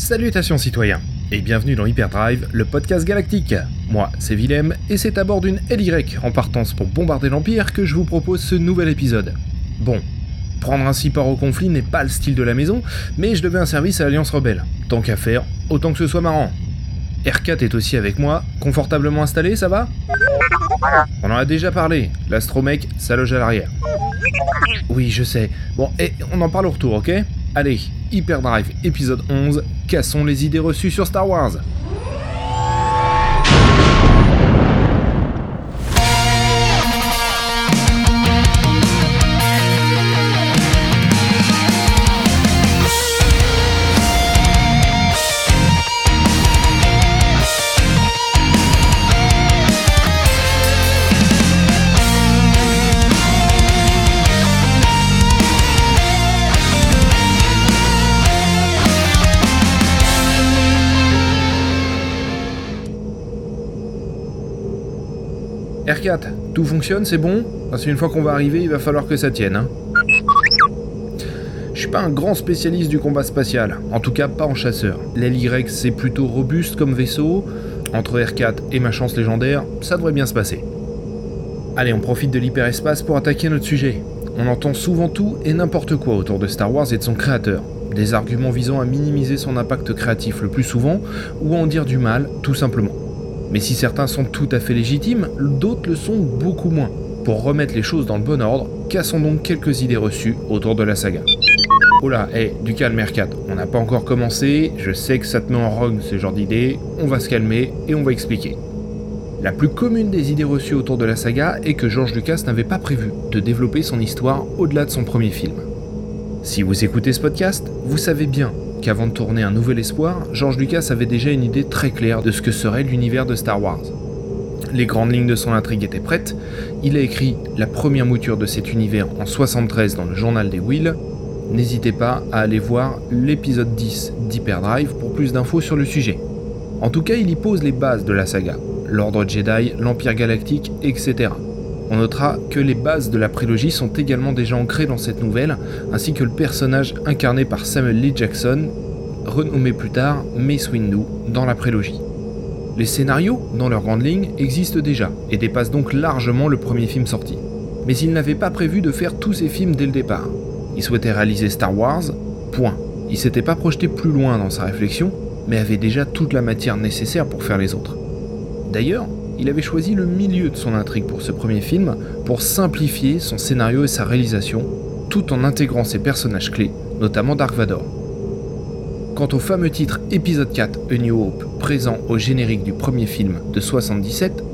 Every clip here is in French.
Salutations citoyens et bienvenue dans Hyperdrive, le podcast galactique. Moi, c'est Willem et c'est à bord d'une LY en partance pour bombarder l'Empire que je vous propose ce nouvel épisode. Bon, prendre ainsi part au conflit n'est pas le style de la maison, mais je devais un service à l'Alliance Rebelle. Tant qu'à faire, autant que ce soit marrant. R4 est aussi avec moi, confortablement installé, ça va? On en a déjà parlé, l'astromec, ça loge à l'arrière. Oui, je sais. Bon, et on en parle au retour, ok? Allez, Hyperdrive épisode 11, cassons les idées reçues sur Star Wars? R4, tout fonctionne, c'est bon? Parce qu'une fois qu'on va arriver, il va falloir que ça tienne. Hein. Je suis pas un grand spécialiste du combat spatial, en tout cas pas en chasseur. L'LY c'est plutôt robuste comme vaisseau, entre R4 et ma chance légendaire, ça devrait bien se passer. Allez, on profite de l'hyperespace pour attaquer notre sujet. On entend souvent tout et n'importe quoi autour de Star Wars et de son créateur. Des arguments visant à minimiser son impact créatif le plus souvent, ou à en dire du mal, tout simplement. Mais si certains sont tout à fait légitimes, d'autres le sont beaucoup moins. Pour remettre les choses dans le bon ordre, cassons donc quelques idées reçues autour de la saga. Oh là, hé, du calme R4, on n'a pas encore commencé, je sais que ça te met en rogue ce genre d'idées, on va se calmer et on va expliquer. La plus commune des idées reçues autour de la saga est que George Lucas n'avait pas prévu de développer son histoire au-delà de son premier film. Si vous écoutez ce podcast, vous savez bien qu'avant de tourner Un Nouvel Espoir, George Lucas avait déjà une idée très claire de ce que serait l'univers de Star Wars. Les grandes lignes de son intrigue étaient prêtes, il a écrit la première mouture de cet univers en 73 dans le journal des Will. N'hésitez pas à aller voir l'épisode 10 d'Hyperdrive pour plus d'infos sur le sujet. En tout cas, il y pose les bases de la saga, l'ordre Jedi, l'Empire galactique, etc. On notera que les bases de la prélogie sont également déjà ancrées dans cette nouvelle, ainsi que le personnage incarné par Samuel Lee Jackson, renommé plus tard Mace Windu dans la prélogie. Les scénarios, dans leurs grandes lignes, existent déjà et dépassent donc largement le premier film sorti. Mais il n'avait pas prévu de faire tous ces films dès le départ. Il souhaitait réaliser Star Wars, point. Il s'était pas projeté plus loin dans sa réflexion, mais avait déjà toute la matière nécessaire pour faire les autres. D'ailleurs, il avait choisi le milieu de son intrigue pour ce premier film pour simplifier son scénario et sa réalisation, tout en intégrant ses personnages clés, notamment Dark Vador. Quant au fameux titre épisode 4 A New Hope présent au générique du premier film de 77,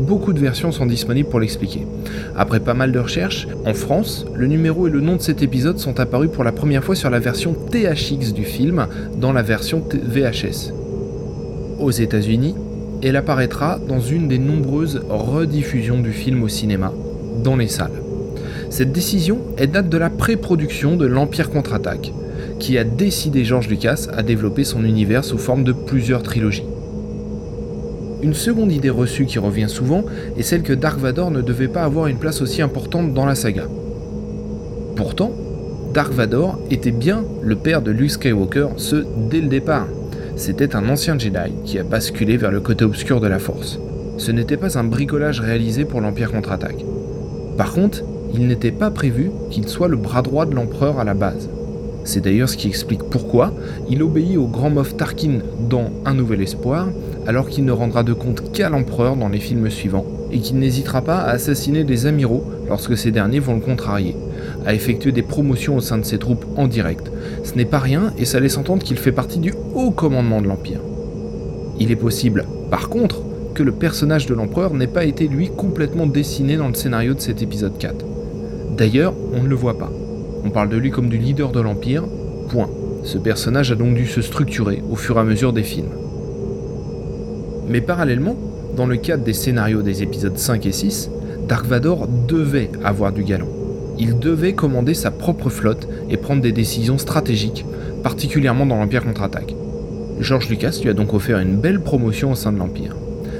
beaucoup de versions sont disponibles pour l'expliquer. Après pas mal de recherches, en France, le numéro et le nom de cet épisode sont apparus pour la première fois sur la version THX du film dans la version VHS. Aux États-Unis, elle apparaîtra dans une des nombreuses rediffusions du film au cinéma, dans les salles. Cette décision, est date de la pré-production de l'Empire contre-attaque, qui a décidé George Lucas à développer son univers sous forme de plusieurs trilogies. Une seconde idée reçue qui revient souvent est celle que Dark Vador ne devait pas avoir une place aussi importante dans la saga. Pourtant, Dark Vador était bien le père de Luke Skywalker, ce dès le départ c'était un ancien Jedi qui a basculé vers le côté obscur de la Force. Ce n'était pas un bricolage réalisé pour l'Empire contre-attaque. Par contre, il n'était pas prévu qu'il soit le bras droit de l'empereur à la base. C'est d'ailleurs ce qui explique pourquoi il obéit au grand Moff Tarkin dans Un Nouvel Espoir, alors qu'il ne rendra de compte qu'à l'empereur dans les films suivants, et qu'il n'hésitera pas à assassiner des amiraux lorsque ces derniers vont le contrarier, à effectuer des promotions au sein de ses troupes en direct. Ce n'est pas rien et ça laisse entendre qu'il fait partie du haut commandement de l'Empire. Il est possible, par contre, que le personnage de l'empereur n'ait pas été lui complètement dessiné dans le scénario de cet épisode 4. D'ailleurs, on ne le voit pas. On parle de lui comme du leader de l'Empire, point. Ce personnage a donc dû se structurer au fur et à mesure des films. Mais parallèlement, dans le cadre des scénarios des épisodes 5 et 6, Dark Vador devait avoir du galon il devait commander sa propre flotte et prendre des décisions stratégiques, particulièrement dans l'Empire contre-attaque. George Lucas lui a donc offert une belle promotion au sein de l'Empire.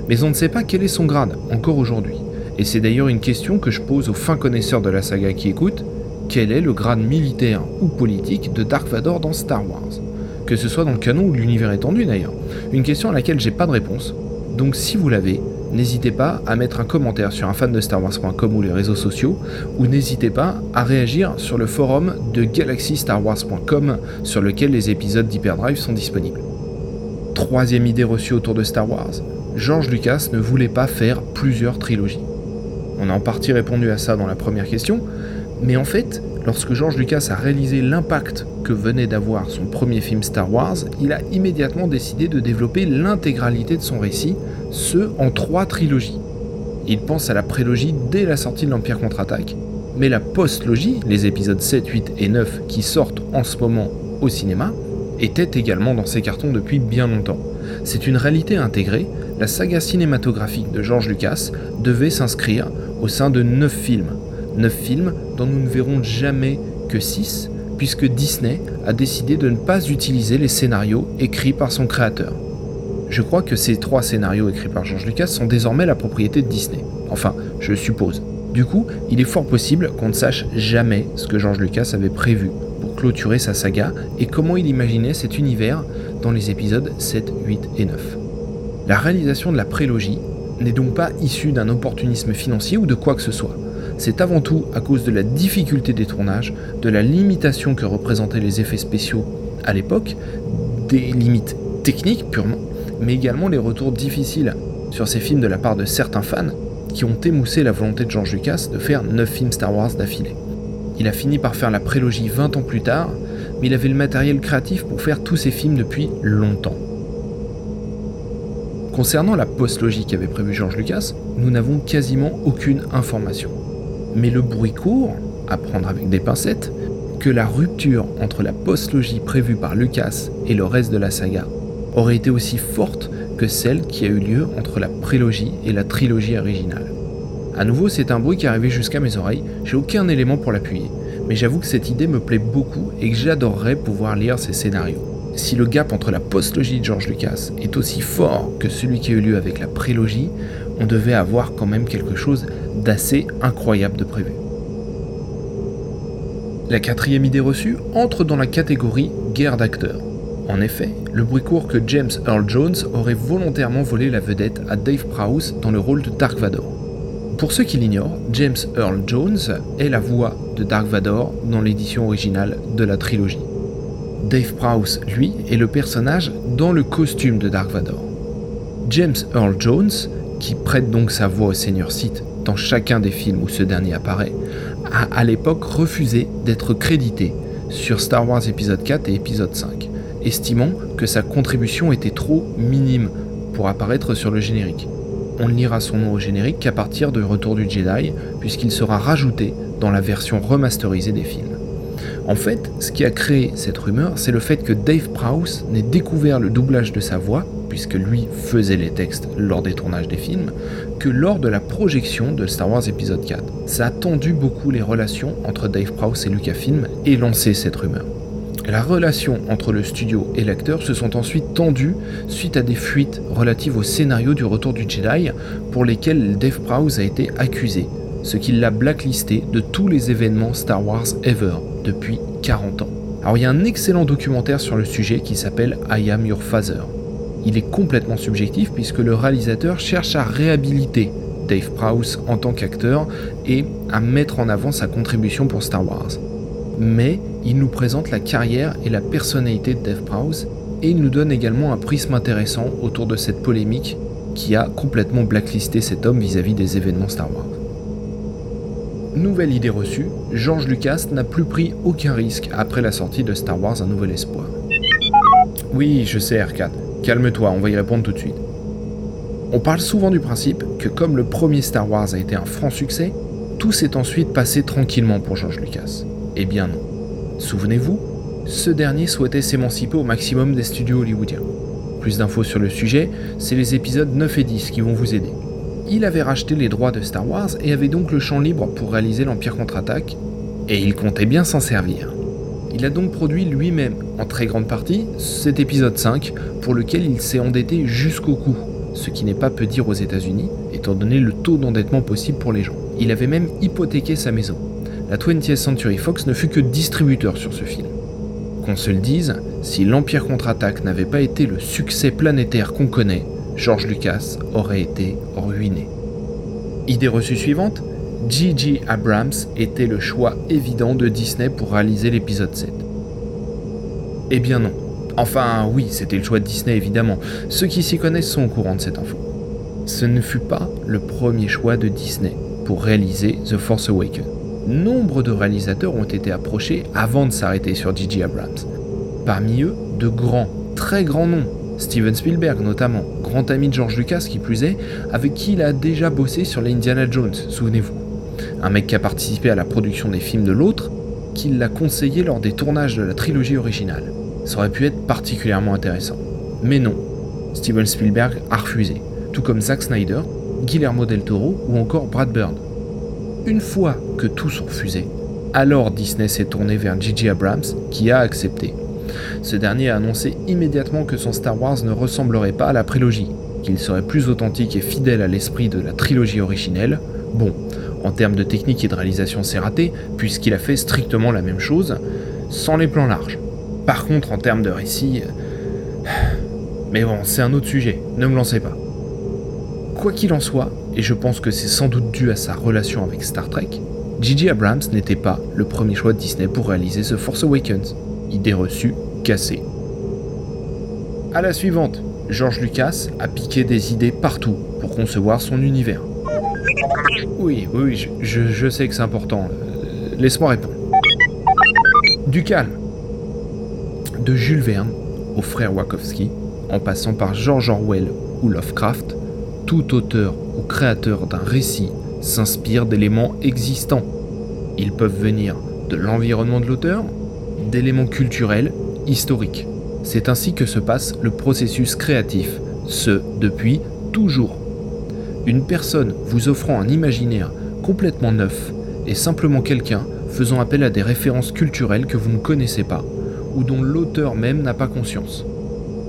Mais on ne sait pas quel est son grade, encore aujourd'hui. Et c'est d'ailleurs une question que je pose aux fins connaisseurs de la saga qui écoutent. Quel est le grade militaire ou politique de Dark Vador dans Star Wars? Que ce soit dans le canon ou l'univers étendu d'ailleurs. Une question à laquelle j'ai pas de réponse. Donc si vous l'avez, n'hésitez pas à mettre un commentaire sur un fan de Star Wars.com ou les réseaux sociaux, ou n'hésitez pas à réagir sur le forum de galaxystarwars.com sur lequel les épisodes d'Hyperdrive sont disponibles. Troisième idée reçue autour de Star Wars, George Lucas ne voulait pas faire plusieurs trilogies. On a en partie répondu à ça dans la première question, mais en fait, lorsque George Lucas a réalisé l'impact que venait d'avoir son premier film Star Wars, il a immédiatement décidé de développer l'intégralité de son récit, ce en trois trilogies. Il pense à la prélogie dès la sortie de l'Empire contre-attaque, mais la post-logie, les épisodes 7, 8 et 9 qui sortent en ce moment au cinéma, était également dans ses cartons depuis bien longtemps. C'est une réalité intégrée, la saga cinématographique de George Lucas devait s'inscrire au sein de 9 films. 9 films dont nous ne verrons jamais que 6, puisque Disney a décidé de ne pas utiliser les scénarios écrits par son créateur. Je crois que ces trois scénarios écrits par George Lucas sont désormais la propriété de Disney. Enfin, je suppose. Du coup, il est fort possible qu'on ne sache jamais ce que George Lucas avait prévu pour clôturer sa saga et comment il imaginait cet univers dans les épisodes 7, 8 et 9. La réalisation de la prélogie n'est donc pas issue d'un opportunisme financier ou de quoi que ce soit. C'est avant tout à cause de la difficulté des tournages, de la limitation que représentaient les effets spéciaux à l'époque, des limites techniques purement, mais également les retours difficiles sur ces films de la part de certains fans qui ont émoussé la volonté de George Lucas de faire 9 films Star Wars d'affilée. Il a fini par faire la prélogie 20 ans plus tard, mais il avait le matériel créatif pour faire tous ces films depuis longtemps. Concernant la post-logie qu'avait prévu George Lucas, nous n'avons quasiment aucune information. Mais le bruit court, à prendre avec des pincettes, que la rupture entre la post-logie prévue par Lucas et le reste de la saga aurait été aussi forte que celle qui a eu lieu entre la prélogie et la trilogie originale. A nouveau, c'est un bruit qui arrivé jusqu'à mes oreilles, j'ai aucun élément pour l'appuyer, mais j'avoue que cette idée me plaît beaucoup et que j'adorerais pouvoir lire ces scénarios. Si le gap entre la postlogie de George Lucas est aussi fort que celui qui a eu lieu avec la prélogie, on devait avoir quand même quelque chose d'assez incroyable de prévu. La quatrième idée reçue entre dans la catégorie guerre d'acteurs. En effet, le bruit court que James Earl Jones aurait volontairement volé la vedette à Dave Prowse dans le rôle de Dark Vador. Pour ceux qui l'ignorent, James Earl Jones est la voix de Dark Vador dans l'édition originale de la trilogie. Dave Prowse, lui, est le personnage dans le costume de Dark Vador. James Earl Jones, qui prête donc sa voix au Seigneur Sith dans chacun des films où ce dernier apparaît, a à l'époque refusé d'être crédité sur Star Wars épisode 4 et épisode 5 estimant que sa contribution était trop minime pour apparaître sur le générique. On ne lira son nom au générique qu'à partir de Retour du Jedi, puisqu'il sera rajouté dans la version remasterisée des films. En fait, ce qui a créé cette rumeur, c'est le fait que Dave Prowse n'ait découvert le doublage de sa voix, puisque lui faisait les textes lors des tournages des films, que lors de la projection de Star Wars épisode 4. Ça a tendu beaucoup les relations entre Dave Prowse et Lucasfilm et lancé cette rumeur. La relation entre le studio et l'acteur se sont ensuite tendues suite à des fuites relatives au scénario du Retour du Jedi pour lesquelles Dave Prowse a été accusé, ce qui l'a blacklisté de tous les événements Star Wars ever depuis 40 ans. Alors il y a un excellent documentaire sur le sujet qui s'appelle I Am Your Father. Il est complètement subjectif puisque le réalisateur cherche à réhabiliter Dave Prowse en tant qu'acteur et à mettre en avant sa contribution pour Star Wars mais il nous présente la carrière et la personnalité de Dave Prowse, et il nous donne également un prisme intéressant autour de cette polémique qui a complètement blacklisté cet homme vis-à-vis des événements Star Wars. Nouvelle idée reçue, George Lucas n'a plus pris aucun risque après la sortie de Star Wars Un Nouvel Espoir. Oui, je sais R4, calme-toi, on va y répondre tout de suite. On parle souvent du principe que comme le premier Star Wars a été un franc succès, tout s'est ensuite passé tranquillement pour George Lucas. Eh bien non. Souvenez-vous, ce dernier souhaitait s'émanciper au maximum des studios hollywoodiens. Plus d'infos sur le sujet, c'est les épisodes 9 et 10 qui vont vous aider. Il avait racheté les droits de Star Wars et avait donc le champ libre pour réaliser l'Empire contre-attaque, et il comptait bien s'en servir. Il a donc produit lui-même, en très grande partie, cet épisode 5, pour lequel il s'est endetté jusqu'au cou, ce qui n'est pas peu dire aux États-Unis, étant donné le taux d'endettement possible pour les gens. Il avait même hypothéqué sa maison la 20th Century Fox ne fut que distributeur sur ce film. Qu'on se le dise, si l'Empire contre-attaque n'avait pas été le succès planétaire qu'on connaît, George Lucas aurait été ruiné. Idée reçue suivante J.J. Abrams était le choix évident de Disney pour réaliser l'épisode 7. Eh bien non. Enfin oui, c'était le choix de Disney évidemment. Ceux qui s'y connaissent sont au courant de cette info. Ce ne fut pas le premier choix de Disney pour réaliser The Force Awakens. Nombre de réalisateurs ont été approchés avant de s'arrêter sur J.J. Abrams. Parmi eux, de grands, très grands noms. Steven Spielberg notamment, grand ami de George Lucas qui plus est, avec qui il a déjà bossé sur les Indiana Jones, souvenez-vous. Un mec qui a participé à la production des films de l'autre, qui l'a conseillé lors des tournages de la trilogie originale. Ça aurait pu être particulièrement intéressant. Mais non, Steven Spielberg a refusé, tout comme Zack Snyder, Guillermo del Toro ou encore Brad Bird. Une fois que tous ont refusé, alors Disney s'est tourné vers J.J. Abrams qui a accepté. Ce dernier a annoncé immédiatement que son Star Wars ne ressemblerait pas à la prélogie, qu'il serait plus authentique et fidèle à l'esprit de la trilogie originelle. Bon, en termes de technique et de réalisation, c'est raté, puisqu'il a fait strictement la même chose, sans les plans larges. Par contre, en termes de récit... Mais bon, c'est un autre sujet, ne me lancez pas. Quoi qu'il en soit, et je pense que c'est sans doute dû à sa relation avec Star Trek, J.J. Abrams n'était pas le premier choix de Disney pour réaliser ce Force Awakens. Idée reçue, cassée. À la suivante, George Lucas a piqué des idées partout pour concevoir son univers. Oui, oui, je, sais que c'est important. Laisse-moi répondre. Du calme. De Jules Verne au frère Wachowski, en passant par George Orwell ou Lovecraft, tout auteur ou créateur d'un récit s'inspire d'éléments existants. Ils peuvent venir de l'environnement de l'auteur, d'éléments culturels, historiques. C'est ainsi que se passe le processus créatif, ce depuis toujours. Une personne vous offrant un imaginaire complètement neuf est simplement quelqu'un faisant appel à des références culturelles que vous ne connaissez pas ou dont l'auteur même n'a pas conscience.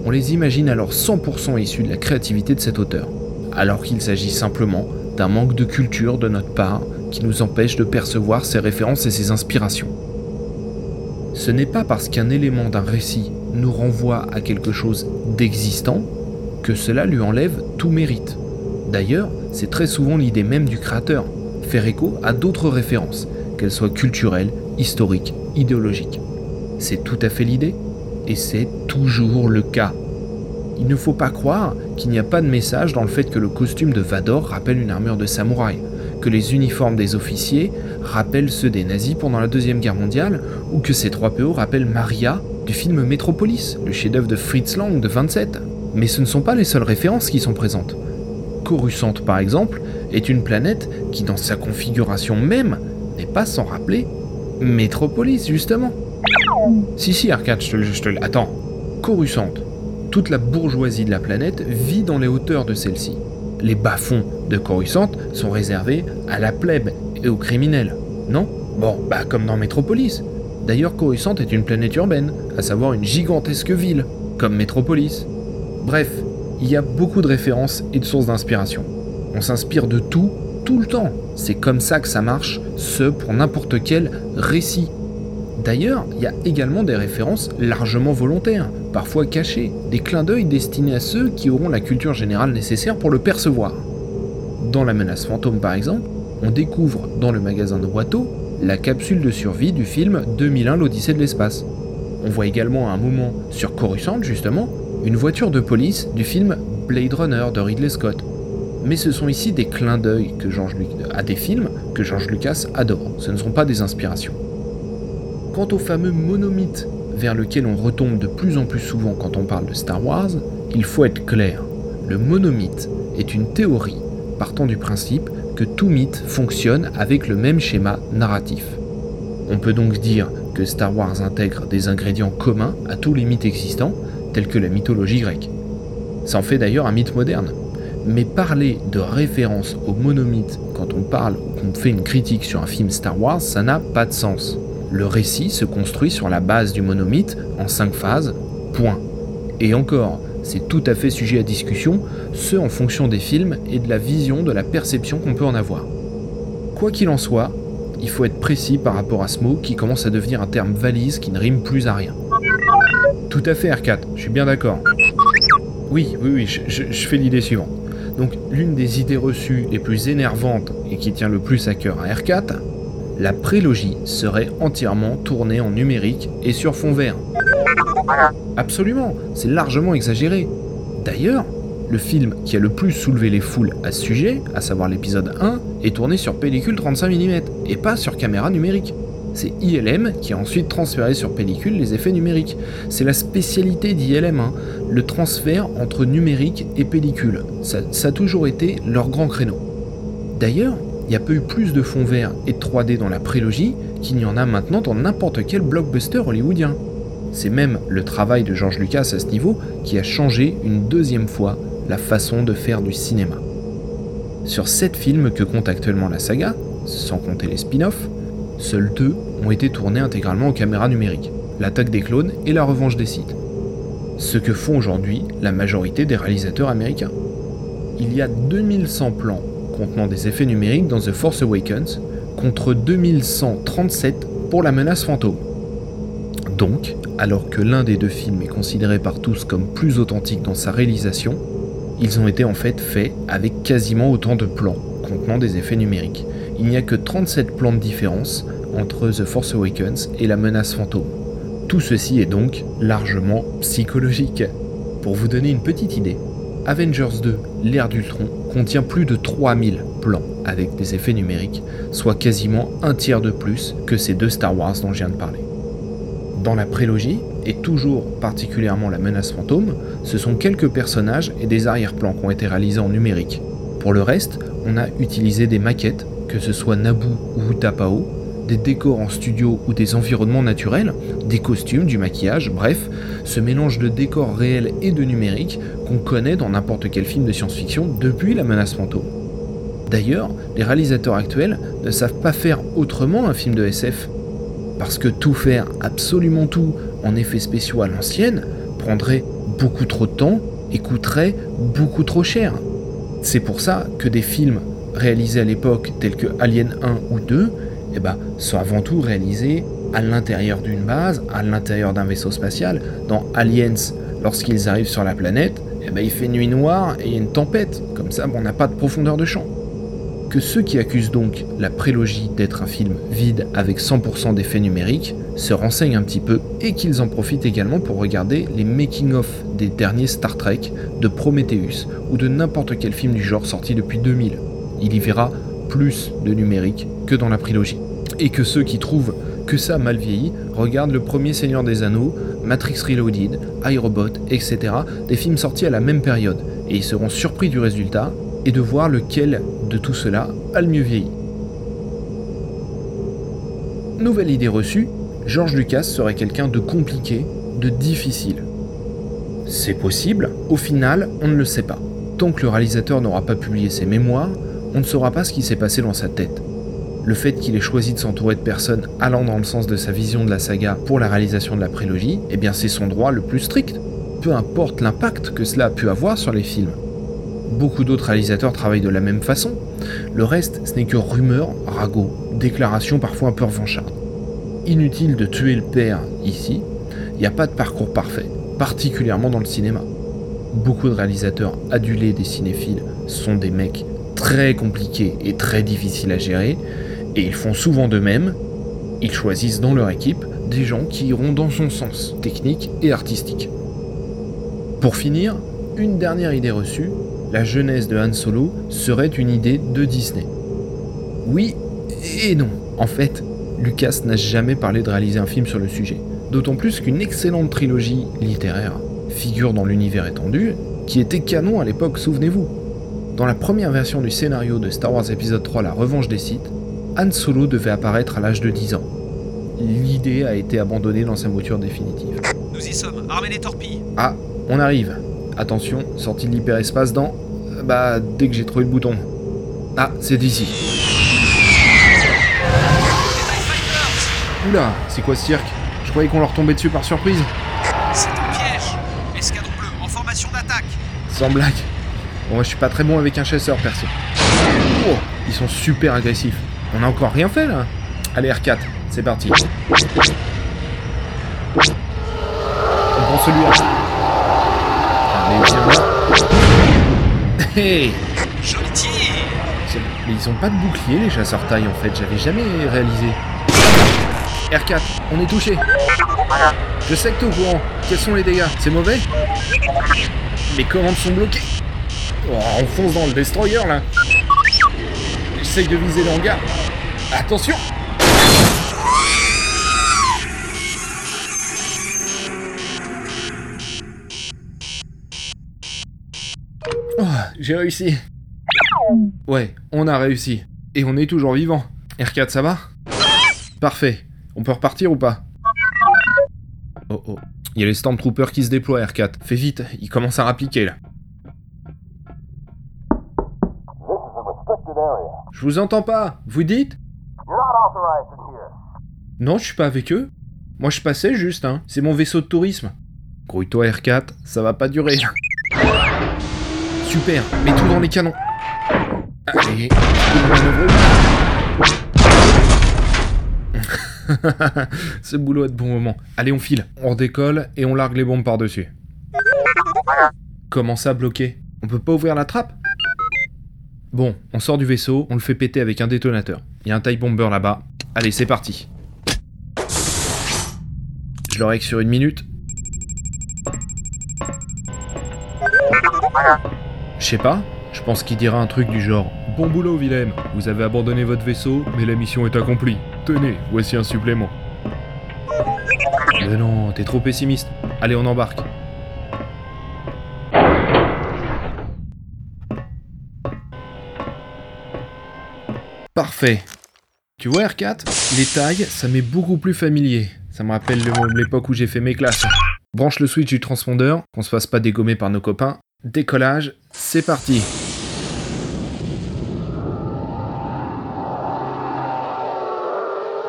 On les imagine alors 100% issus de la créativité de cet auteur, alors qu'il s'agit simplement d'un manque de culture de notre part qui nous empêche de percevoir ses références et ses inspirations. Ce n'est pas parce qu'un élément d'un récit nous renvoie à quelque chose d'existant que cela lui enlève tout mérite. D'ailleurs, c'est très souvent l'idée même du créateur, faire écho à d'autres références, qu'elles soient culturelles, historiques, idéologiques. C'est tout à fait l'idée, et c'est toujours le cas. Il ne faut pas croire qu'il n'y a pas de message dans le fait que le costume de Vador rappelle une armure de samouraï, que les uniformes des officiers rappellent ceux des nazis pendant la Deuxième Guerre mondiale, ou que ces trois PO rappellent Maria du film Metropolis, le chef-d'œuvre de Fritz Lang de 27. Mais ce ne sont pas les seules références qui sont présentes. Coruscant, par exemple, est une planète qui, dans sa configuration même, n'est pas sans rappeler Métropolis, justement. Si, si, Arcade, je te, je te Attends. Coruscant. Toute la bourgeoisie de la planète vit dans les hauteurs de celle-ci. Les bas-fonds de Coruscant sont réservés à la plèbe et aux criminels. Non? Bon, bah comme dans Métropolis. D'ailleurs, Coruscant est une planète urbaine, à savoir une gigantesque ville, comme Métropolis. Bref, il y a beaucoup de références et de sources d'inspiration. On s'inspire de tout, tout le temps. C'est comme ça que ça marche, ce pour n'importe quel récit. D'ailleurs, il y a également des références largement volontaires, parfois cachées, des clins d'œil destinés à ceux qui auront la culture générale nécessaire pour le percevoir. Dans La menace fantôme par exemple, on découvre dans le magasin de Watteau la capsule de survie du film 2001 l'Odyssée de l'espace. On voit également à un moment sur Coruscant justement une voiture de police du film Blade Runner de Ridley Scott. Mais ce sont ici des clins d'œil que George à des films que George Lucas adore, ce ne sont pas des inspirations. Quant au fameux monomythe vers lequel on retombe de plus en plus souvent quand on parle de Star Wars, il faut être clair. Le monomythe est une théorie partant du principe que tout mythe fonctionne avec le même schéma narratif. On peut donc dire que Star Wars intègre des ingrédients communs à tous les mythes existants, tels que la mythologie grecque. Ça en fait d'ailleurs un mythe moderne. Mais parler de référence au monomythe quand on parle ou qu'on fait une critique sur un film Star Wars, ça n'a pas de sens. Le récit se construit sur la base du monomythe en cinq phases, point. Et encore, c'est tout à fait sujet à discussion, ce en fonction des films et de la vision, de la perception qu'on peut en avoir. Quoi qu'il en soit, il faut être précis par rapport à ce mot qui commence à devenir un terme valise qui ne rime plus à rien. Tout à fait R4, je suis bien d'accord. Oui, oui, oui, je, fais l'idée suivante. Donc l'une des idées reçues les plus énervantes et qui tient le plus à cœur à R4, la prélogie serait entièrement tournée en numérique et sur fond vert. Absolument, c'est largement exagéré. D'ailleurs, le film qui a le plus soulevé les foules à ce sujet, à savoir l'épisode 1, est tourné sur pellicule 35 mm et pas sur caméra numérique. C'est ILM qui a ensuite transféré sur pellicule les effets numériques. C'est la spécialité d'ILM, hein, le transfert entre numérique et pellicule. Ça, ça a toujours été leur grand créneau. D'ailleurs, il y a peu eu plus de fond vert et de 3D dans la prélogie qu'il n'y en a maintenant dans n'importe quel blockbuster hollywoodien. C'est même le travail de George Lucas à ce niveau qui a changé une deuxième fois la façon de faire du cinéma. Sur 7 films que compte actuellement la saga, sans compter les spin-offs, seuls deux ont été tournés intégralement en caméra numérique, l'attaque des clones et la revanche des Sith. Ce que font aujourd'hui la majorité des réalisateurs américains. Il y a 2100 plans contenant des effets numériques dans The Force Awakens, contre 2137 pour la menace fantôme. Donc, alors que l'un des deux films est considéré par tous comme plus authentique dans sa réalisation, ils ont été en fait faits avec quasiment autant de plans contenant des effets numériques. Il n'y a que 37 plans de différence entre The Force Awakens et la menace fantôme. Tout ceci est donc largement psychologique. Pour vous donner une petite idée, Avengers 2, l'ère d'Ultron, contient plus de 3000 plans avec des effets numériques, soit quasiment un tiers de plus que ces deux Star Wars dont je viens de parler. Dans la prélogie, et toujours particulièrement la menace fantôme, ce sont quelques personnages et des arrière-plans qui ont été réalisés en numérique. Pour le reste, on a utilisé des maquettes, que ce soit Naboo ou Tapao, des décors en studio ou des environnements naturels, des costumes, du maquillage, bref, ce mélange de décors réels et de numérique qu'on connaît dans n'importe quel film de science-fiction depuis la menace fantôme. D'ailleurs, les réalisateurs actuels ne savent pas faire autrement un film de SF. Parce que tout faire, absolument tout, en effets spéciaux à l'ancienne, prendrait beaucoup trop de temps et coûterait beaucoup trop cher. C'est pour ça que des films réalisés à l'époque tels que Alien 1 ou 2 eh ben, sont avant tout réalisés à l'intérieur d'une base, à l'intérieur d'un vaisseau spatial. Dans Aliens, lorsqu'ils arrivent sur la planète, eh ben, il fait nuit noire et il y a une tempête. Comme ça, on n'a pas de profondeur de champ. Que ceux qui accusent donc la prélogie d'être un film vide avec 100% d'effets numériques se renseignent un petit peu et qu'ils en profitent également pour regarder les making-of des derniers Star Trek, de Prometheus ou de n'importe quel film du genre sorti depuis 2000. Il y verra plus de numérique que dans la prélogie. Et que ceux qui trouvent que ça mal vieilli regardent le premier Seigneur des Anneaux, Matrix Reloaded, iRobot, etc. Des films sortis à la même période. Et ils seront surpris du résultat et de voir lequel de tout cela a le mieux vieilli. Nouvelle idée reçue, George Lucas serait quelqu'un de compliqué, de difficile. C'est possible, au final, on ne le sait pas. Tant que le réalisateur n'aura pas publié ses mémoires, on ne saura pas ce qui s'est passé dans sa tête. Le fait qu'il ait choisi de s'entourer de personnes allant dans le sens de sa vision de la saga pour la réalisation de la prélogie, eh bien c'est son droit le plus strict, peu importe l'impact que cela a pu avoir sur les films. Beaucoup d'autres réalisateurs travaillent de la même façon. Le reste, ce n'est que rumeurs, ragots, déclarations parfois un peu revanchardes. Inutile de tuer le père ici, il n'y a pas de parcours parfait, particulièrement dans le cinéma. Beaucoup de réalisateurs adulés des cinéphiles sont des mecs très compliqués et très difficiles à gérer, et ils font souvent de même, ils choisissent dans leur équipe des gens qui iront dans son sens, technique et artistique. Pour finir, une dernière idée reçue, la jeunesse de Han Solo serait une idée de Disney. Oui et non. En fait, Lucas n'a jamais parlé de réaliser un film sur le sujet. D'autant plus qu'une excellente trilogie littéraire figure dans l'univers étendu, qui était canon à l'époque, souvenez-vous. Dans la première version du scénario de Star Wars épisode 3 La Revanche des Sith, Han Solo devait apparaître à l'âge de 10 ans. L'idée a été abandonnée dans sa mouture définitive. Nous y sommes, armez les torpilles Ah, on arrive. Attention, sortie de l'hyperespace dans... Bah, dès que j'ai trouvé le bouton. Ah, c'est ici. Oula, c'est quoi ce cirque? Je croyais qu'on leur tombait dessus par surprise. C'est un piège Escadron bleu, en formation d'attaque Sans blague. Bon, moi je suis pas très bon avec un chasseur perso. Oh, ils sont super agressifs. On a encore rien fait là Allez R4, c'est parti. On prend celui-là. Allez, viens là. Hey Joli tir Mais ils ont pas de bouclier, les chasseurs taille, en fait. J'avais jamais réalisé. R4, on est touché. Je sais que t'es au courant. Quels sont les dégâts? C'est mauvais? Mes commandes sont bloquées. Oh, on fonce dans le destroyer, là. J'essaye de viser le hangar. Attention Oh, j'ai réussi. Ouais, on a réussi. Et on est toujours vivant. R4, ça va? Parfait. On peut repartir ou pas? Oh oh. Il y a les Stormtroopers qui se déploient, R4. Fais vite, ils commencent à rappliquer là. Je vous entends pas. Vous dites? Non, je suis pas avec eux. Moi, je passais juste, hein. C'est mon vaisseau de tourisme. Grouille-toi, R4, ça va pas durer. Super, mets tout dans les canons. Allez, Ce boulot est de bon moment. Allez, on file. On redécolle et on largue les bombes par-dessus. Comment ça, bloqué On peut pas ouvrir la trappe? Bon, on sort du vaisseau, on le fait péter avec un détonateur. Il y a un taille bomber là-bas. Allez, c'est parti. Je le règle sur une minute. Je sais pas, je pense qu'il dira un truc du genre Bon boulot, Willem, vous avez abandonné votre vaisseau, mais la mission est accomplie. Tenez, voici un supplément. Mais non, t'es trop pessimiste. Allez, on embarque. Parfait. Tu vois, R4 Les tailles, ça m'est beaucoup plus familier. Ça me rappelle le- l'époque où j'ai fait mes classes. Branche le switch du transpondeur, qu'on se fasse pas dégommer par nos copains. Décollage, c'est parti.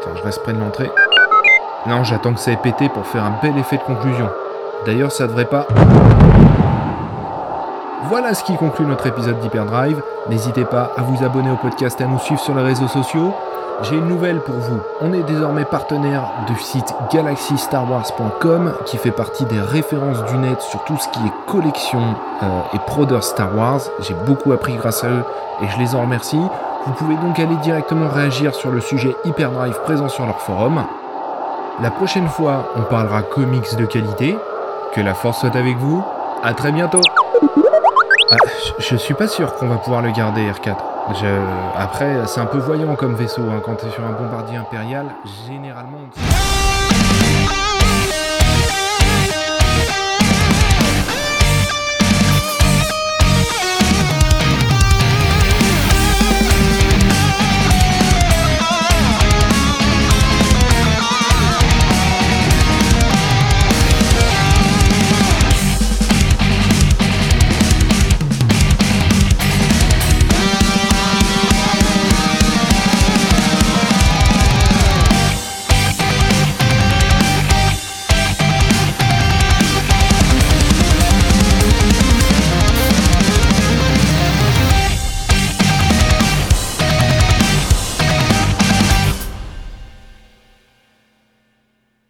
Attends, je reste près de l'entrée. Non, j'attends que ça ait pété pour faire un bel effet de conclusion. D'ailleurs, ça devrait pas. Voilà ce qui conclut notre épisode d'Hyperdrive. N'hésitez pas à vous abonner au podcast et à nous suivre sur les réseaux sociaux. J'ai une nouvelle pour vous. On est désormais partenaire du site galaxystarwars.com qui fait partie des références du net sur tout ce qui est collection euh, et prodeur Star Wars. J'ai beaucoup appris grâce à eux et je les en remercie. Vous pouvez donc aller directement réagir sur le sujet Hyperdrive présent sur leur forum. La prochaine fois, on parlera comics de qualité. Que la force soit avec vous. À très bientôt. Ah, je, je suis pas sûr qu'on va pouvoir le garder R4. Je- Après, c'est un peu voyant comme vaisseau. hein. Quand t'es sur un bombardier impérial, généralement. on-